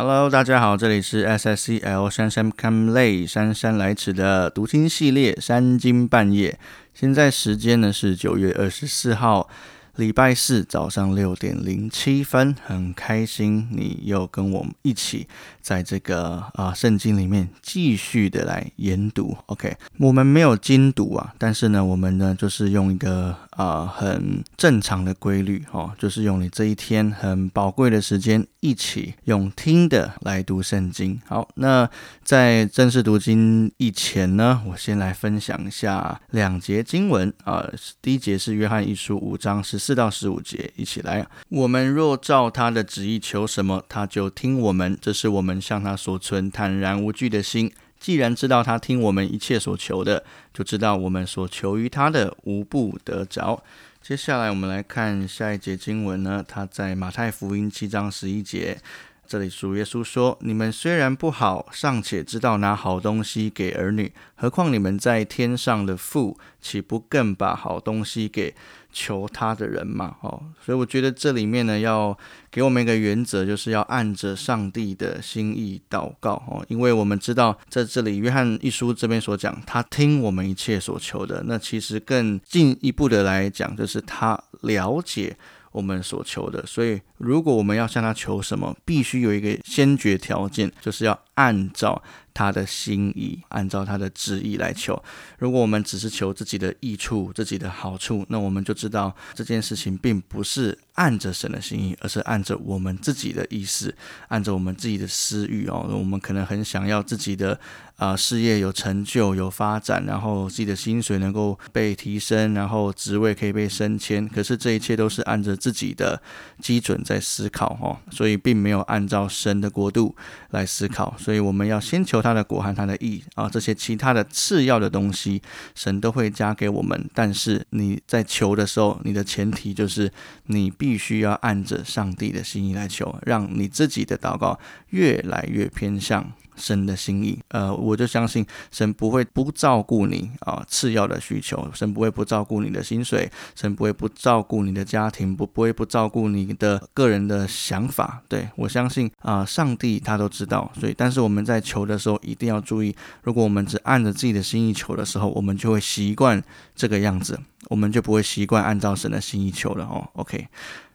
Hello，大家好，这里是 SSCL 珊珊 come late 姗姗来迟的读经系列三更半夜。现在时间呢是九月二十四号。礼拜四早上六点零七分，很开心你又跟我们一起在这个啊圣经里面继续的来研读。OK，我们没有精读啊，但是呢，我们呢就是用一个啊很正常的规律哦，就是用你这一天很宝贵的时间，一起用听的来读圣经。好，那在正式读经以前呢，我先来分享一下两节经文啊。第一节是约翰一书五章十。四到十五节，一起来。我们若照他的旨意求什么，他就听我们。这是我们向他所存坦然无惧的心。既然知道他听我们一切所求的，就知道我们所求于他的无不得着。接下来我们来看下一节经文呢，它在马太福音七章十一节，这里主耶稣说：“你们虽然不好，尚且知道拿好东西给儿女，何况你们在天上的父，岂不更把好东西给？”求他的人嘛，哦，所以我觉得这里面呢，要给我们一个原则，就是要按着上帝的心意祷告，哦，因为我们知道在这里约翰一书这边所讲，他听我们一切所求的，那其实更进一步的来讲，就是他了解我们所求的，所以如果我们要向他求什么，必须有一个先决条件，就是要按照。他的心意，按照他的旨意来求。如果我们只是求自己的益处、自己的好处，那我们就知道这件事情并不是按着神的心意，而是按着我们自己的意思，按着我们自己的私欲哦。我们可能很想要自己的啊事业有成就、有发展，然后自己的薪水能够被提升，然后职位可以被升迁。可是这一切都是按着自己的基准在思考哦，所以并没有按照神的国度来思考。所以我们要先求他。的果和他的义啊，这些其他的次要的东西，神都会加给我们。但是你在求的时候，你的前提就是你必须要按着上帝的心意来求，让你自己的祷告越来越偏向。神的心意，呃，我就相信神不会不照顾你啊，次要的需求，神不会不照顾你的薪水，神不会不照顾你的家庭，不不会不照顾你的个人的想法。对我相信啊，上帝他都知道，所以但是我们在求的时候一定要注意，如果我们只按着自己的心意求的时候，我们就会习惯这个样子，我们就不会习惯按照神的心意求了哦。OK。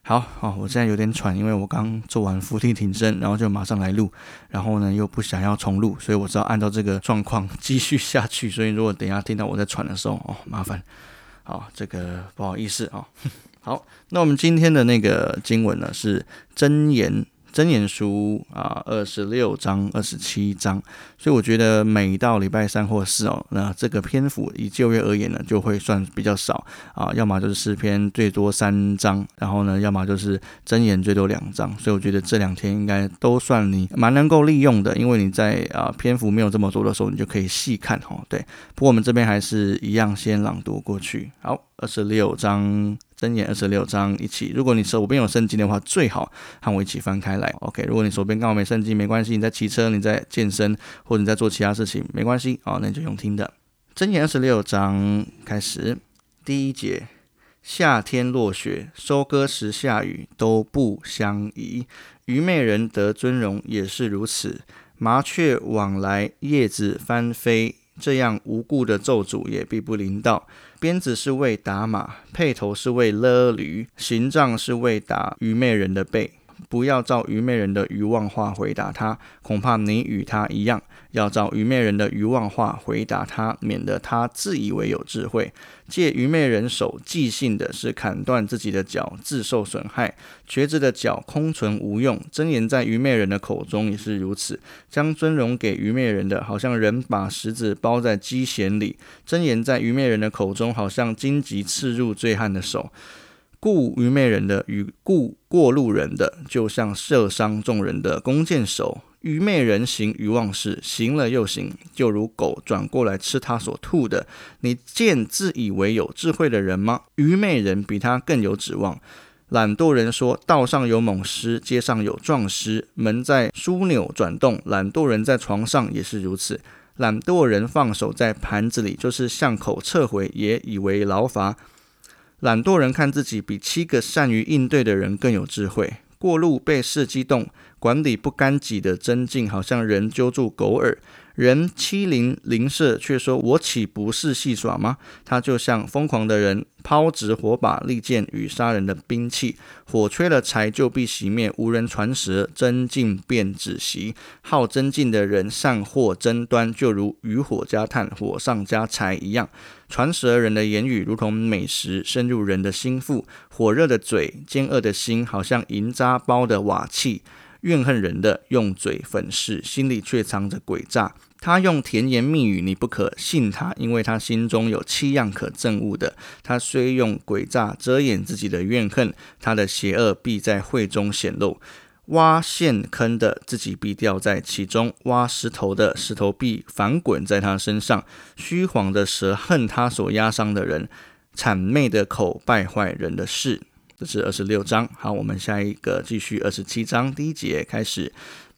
好好，我现在有点喘，因为我刚做完伏地挺身，然后就马上来录，然后呢又不想要重录，所以我知道按照这个状况 继续下去。所以如果等下听到我在喘的时候，哦，麻烦，好，这个不好意思啊。好，那我们今天的那个经文呢是真言。真言书啊，二十六章、二十七章，所以我觉得每到礼拜三或四哦，那这个篇幅以旧约而言呢，就会算比较少啊，要么就是诗篇最多三章，然后呢，要么就是真言最多两章，所以我觉得这两天应该都算你蛮能够利用的，因为你在啊篇幅没有这么多的时候，你就可以细看哈。对，不过我们这边还是一样先朗读过去。好，二十六章。箴言二十六章一起，如果你手边有圣经的话，最好和我一起翻开来。OK，如果你手边刚好没圣经，没关系，你在骑车、你在健身或者你在做其他事情，没关系哦，那你就用听的。箴言二十六章开始，第一节：夏天落雪，收割时下雨，都不相宜。愚昧人得尊荣也是如此。麻雀往来，叶子翻飞，这样无故的咒诅也必不临到。鞭子是为打马，辔头是为勒驴，刑杖是为打愚昧人的背。不要照愚昧人的愚妄话回答他，恐怕你与他一样。要照愚昧人的愚妄话回答他，免得他自以为有智慧。借愚昧人手即兴的是砍断自己的脚，自受损害。瘸子的脚空存无用。真言在愚昧人的口中也是如此。将尊荣给愚昧人的，好像人把石子包在鸡弦里。真言在愚昧人的口中，好像荆棘刺入醉汉的手。故愚昧人的与故过路人的，就像射伤众人的弓箭手。愚昧人行愚妄事，行了又行，就如狗转过来吃他所吐的。你见自以为有智慧的人吗？愚昧人比他更有指望。懒惰人说：道上有猛狮，街上有壮狮，门在枢纽转动。懒惰人在床上也是如此。懒惰人放手在盘子里，就是巷口撤回，也以为劳乏。懒惰人看自己比七个善于应对的人更有智慧。过路被事激动，管理不干己的真境，好像人揪住狗耳。人欺凌邻舍，却说我岂不是戏耍吗？他就像疯狂的人，抛掷火把、利剑与杀人的兵器。火吹了柴就必熄灭，无人传舌，真境便止息。好真进的人善获争端，就如渔火加炭，火上加柴一样。传舌人的言语如同美食，深入人的心腹。火热的嘴，奸恶的心，好像银渣包的瓦器。怨恨人的用嘴粉饰，心里却藏着诡诈。他用甜言蜜语，你不可信他，因为他心中有七样可憎恶的。他虽用诡诈遮掩自己的怨恨，他的邪恶必在会中显露。挖陷坑的自己必掉在其中，挖石头的石头必反滚在他身上。虚晃的蛇恨他所压伤的人，谄媚的口败坏人的事。这是二十六章，好，我们下一个继续二十七章第一节开始。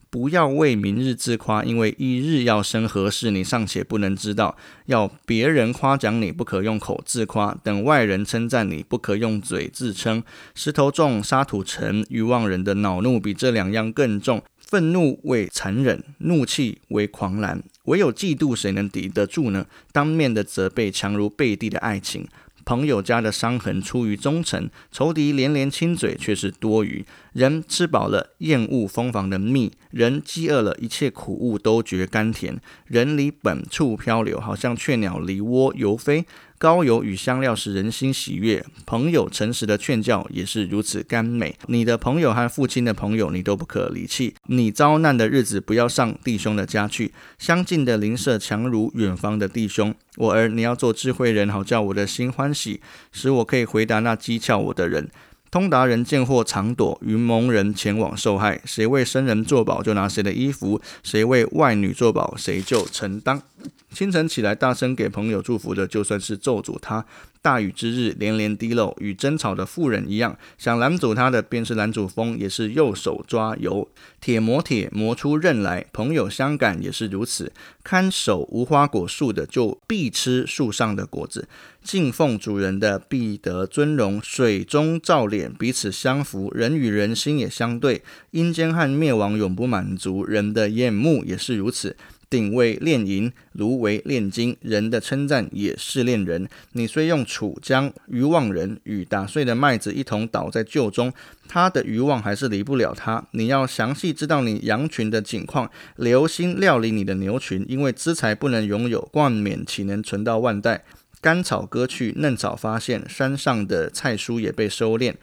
不要为明日自夸，因为一日要生何事，你尚且不能知道。要别人夸奖你，不可用口自夸；等外人称赞你，不可用嘴自称。石头重，沙土沉，欲望人的恼怒比这两样更重。愤怒为残忍，怒气为狂澜。唯有嫉妒，谁能抵得住呢？当面的责备，强如背地的爱情。朋友家的伤痕出于忠诚，仇敌连连亲嘴却是多余。人吃饱了厌恶蜂房的蜜，人饥饿了一切苦物都觉甘甜。人离本处漂流，好像雀鸟离窝游飞。高油与香料使人心喜悦，朋友诚实的劝教也是如此甘美。你的朋友和父亲的朋友，你都不可离弃。你遭难的日子，不要上弟兄的家去。相近的邻舍强如远方的弟兄。我儿，你要做智慧人，好叫我的心欢喜，使我可以回答那讥诮我的人。通达人见货常躲，云蒙人前往受害。谁为生人作保，就拿谁的衣服；谁为外女作保，谁就承担。清晨起来，大声给朋友祝福的，就算是咒诅他。大雨之日，连连滴漏，与争吵的妇人一样。想拦阻他的，便是拦阻风，也是右手抓油。铁磨铁，磨出刃来。朋友相感也是如此。看守无花果树的，就必吃树上的果子；敬奉主人的，必得尊荣。水中照脸，彼此相符。人与人心也相对。阴间和灭亡永不满足，人的眼目也是如此。鼎为炼银，炉为炼金。人的称赞也是炼人。你虽用楚将渔望人与打碎的麦子一同倒在臼中，他的渔望还是离不了他。你要详细知道你羊群的景况，留心料理你的牛群，因为资财不能拥有，冠冕岂能存到万代？甘草割去，嫩草发现，山上的菜蔬也被收敛。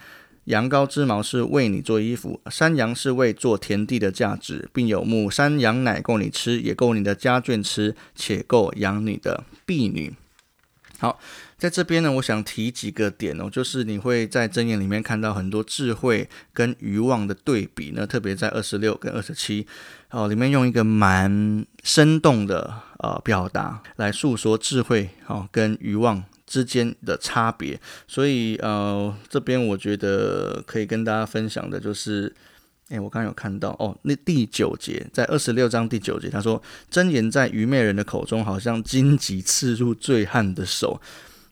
羊羔之毛是为你做衣服，山羊是为做田地的价值，并有母山羊奶够你吃，也够你的家眷吃，且够养你的婢女。好，在这边呢，我想提几个点哦，就是你会在箴言里面看到很多智慧跟欲望的对比呢，特别在二十六跟二十七哦，里面用一个蛮生动的呃表达来诉说智慧哦跟欲望。之间的差别，所以呃，这边我觉得可以跟大家分享的就是，诶，我刚刚有看到哦，那第九节在二十六章第九节，他说真言在愚昧人的口中，好像荆棘刺入醉汉的手。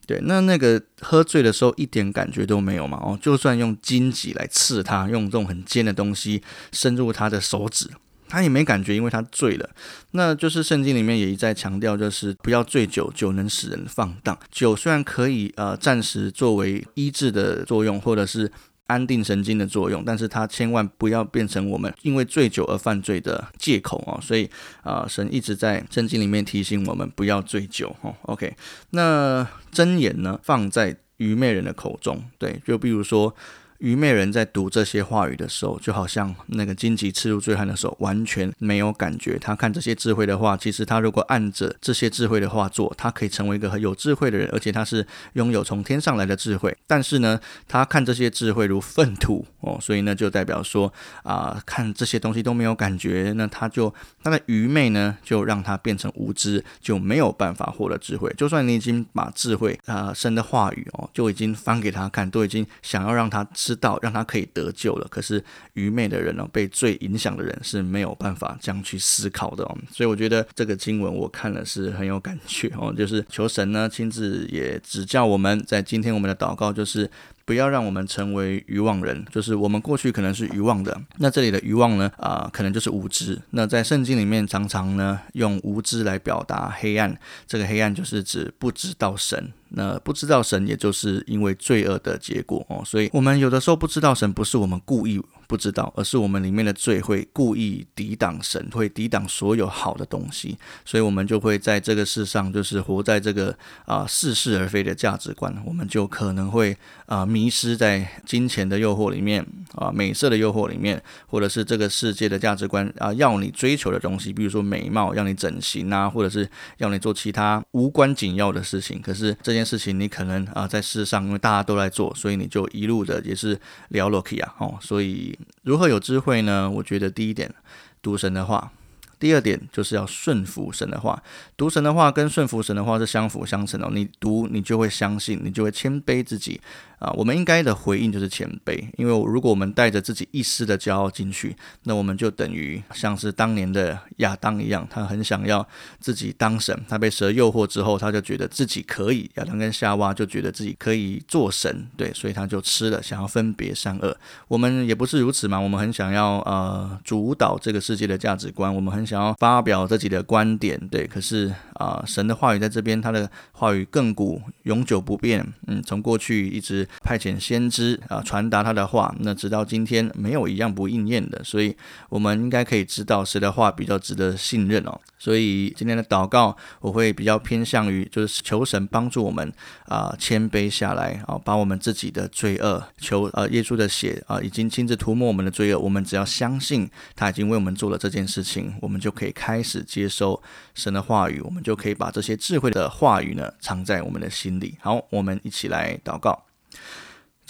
对，那那个喝醉的时候一点感觉都没有嘛？哦，就算用荆棘来刺他，用这种很尖的东西深入他的手指。他也没感觉，因为他醉了。那就是圣经里面也一再强调，就是不要醉酒，酒能使人放荡。酒虽然可以呃暂时作为医治的作用，或者是安定神经的作用，但是它千万不要变成我们因为醉酒而犯罪的借口哦。所以啊，神一直在圣经里面提醒我们不要醉酒哦。OK，那真言呢放在愚昧人的口中，对，就比如说。愚昧人在读这些话语的时候，就好像那个荆棘刺入醉汉的时候，完全没有感觉。他看这些智慧的话，其实他如果按着这些智慧的话做，他可以成为一个很有智慧的人，而且他是拥有从天上来的智慧。但是呢，他看这些智慧如粪土 哦，所以呢，就代表说啊，看这些东西都没有感觉，那他就他的愚昧呢，就让他变成无知，就没有办法获得智慧。就算你已经把智慧啊神的话语哦，就已经翻给他看，都已经想要让他。知道让他可以得救了，可是愚昧的人呢，被最影响的人是没有办法这样去思考的哦。所以我觉得这个经文我看了是很有感觉哦，就是求神呢亲自也指教我们，在今天我们的祷告就是。不要让我们成为愚妄人，就是我们过去可能是愚妄的。那这里的愚妄呢，啊，可能就是无知。那在圣经里面常常呢用无知来表达黑暗，这个黑暗就是指不知道神。那不知道神，也就是因为罪恶的结果哦。所以，我们有的时候不知道神，不是我们故意不知道，而是我们里面的罪会故意抵挡神，会抵挡所有好的东西。所以，我们就会在这个世上，就是活在这个啊似是而非的价值观。我们就可能会啊迷失在金钱的诱惑里面啊，美色的诱惑里面，或者是这个世界的价值观啊要你追求的东西，比如说美貌，要你整形啊，或者是要你做其他无关紧要的事情。可是这件。事情你可能啊在世上，因为大家都在做，所以你就一路的也是聊 l o k 啊，哦，所以如何有智慧呢？我觉得第一点，读神的话；第二点就是要顺服神的话。读神的话跟顺服神的话是相辅相成的。你读，你就会相信，你就会谦卑自己。啊，我们应该的回应就是谦卑，因为如果我们带着自己一丝的骄傲进去，那我们就等于像是当年的亚当一样，他很想要自己当神，他被蛇诱惑之后，他就觉得自己可以，亚当跟夏娃就觉得自己可以做神，对，所以他就吃了，想要分别善恶。我们也不是如此嘛，我们很想要呃主导这个世界的价值观，我们很想要发表自己的观点，对，可是啊，神的话语在这边，他的话语亘古永久不变，嗯，从过去一直。派遣先知啊，传达他的话，那直到今天没有一样不应验的，所以我们应该可以知道谁的话比较值得信任哦。所以今天的祷告，我会比较偏向于就是求神帮助我们啊，谦卑下来啊，把我们自己的罪恶，求呃耶稣的血啊，已经亲自涂抹我们的罪恶，我们只要相信他已经为我们做了这件事情，我们就可以开始接收神的话语，我们就可以把这些智慧的话语呢藏在我们的心里。好，我们一起来祷告。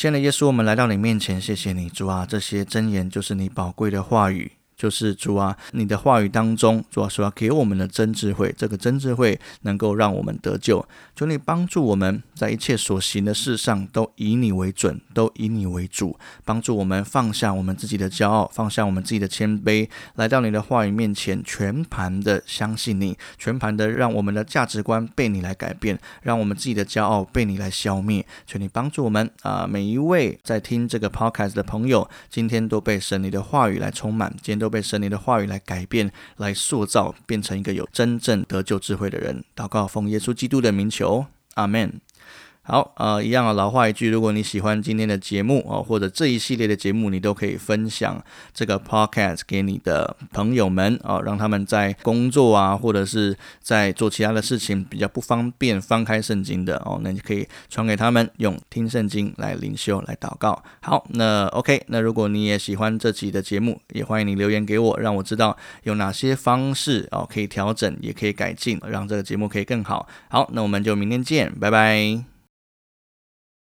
亲爱的耶稣，我们来到你面前，谢谢你，主啊，这些真言就是你宝贵的话语。就是主啊，你的话语当中，主啊说要给我们的真智慧，这个真智慧能够让我们得救。求你帮助我们在一切所行的事上都以你为准，都以你为主，帮助我们放下我们自己的骄傲，放下我们自己的谦卑，来到你的话语面前，全盘的相信你，全盘的让我们的价值观被你来改变，让我们自己的骄傲被你来消灭。求你帮助我们啊，每一位在听这个 podcast 的朋友，今天都被神你的话语来充满，今天都。被神灵的话语来改变、来塑造，变成一个有真正得救智慧的人。祷告，奉耶稣基督的名求，阿门。好，呃，一样啊，老话一句，如果你喜欢今天的节目哦，或者这一系列的节目，你都可以分享这个 podcast 给你的朋友们哦，让他们在工作啊，或者是在做其他的事情比较不方便翻开圣经的哦，那你可以传给他们，用听圣经来灵修来祷告。好，那 OK，那如果你也喜欢这期的节目，也欢迎你留言给我，让我知道有哪些方式哦可以调整，也可以改进，让这个节目可以更好。好，那我们就明天见，拜拜。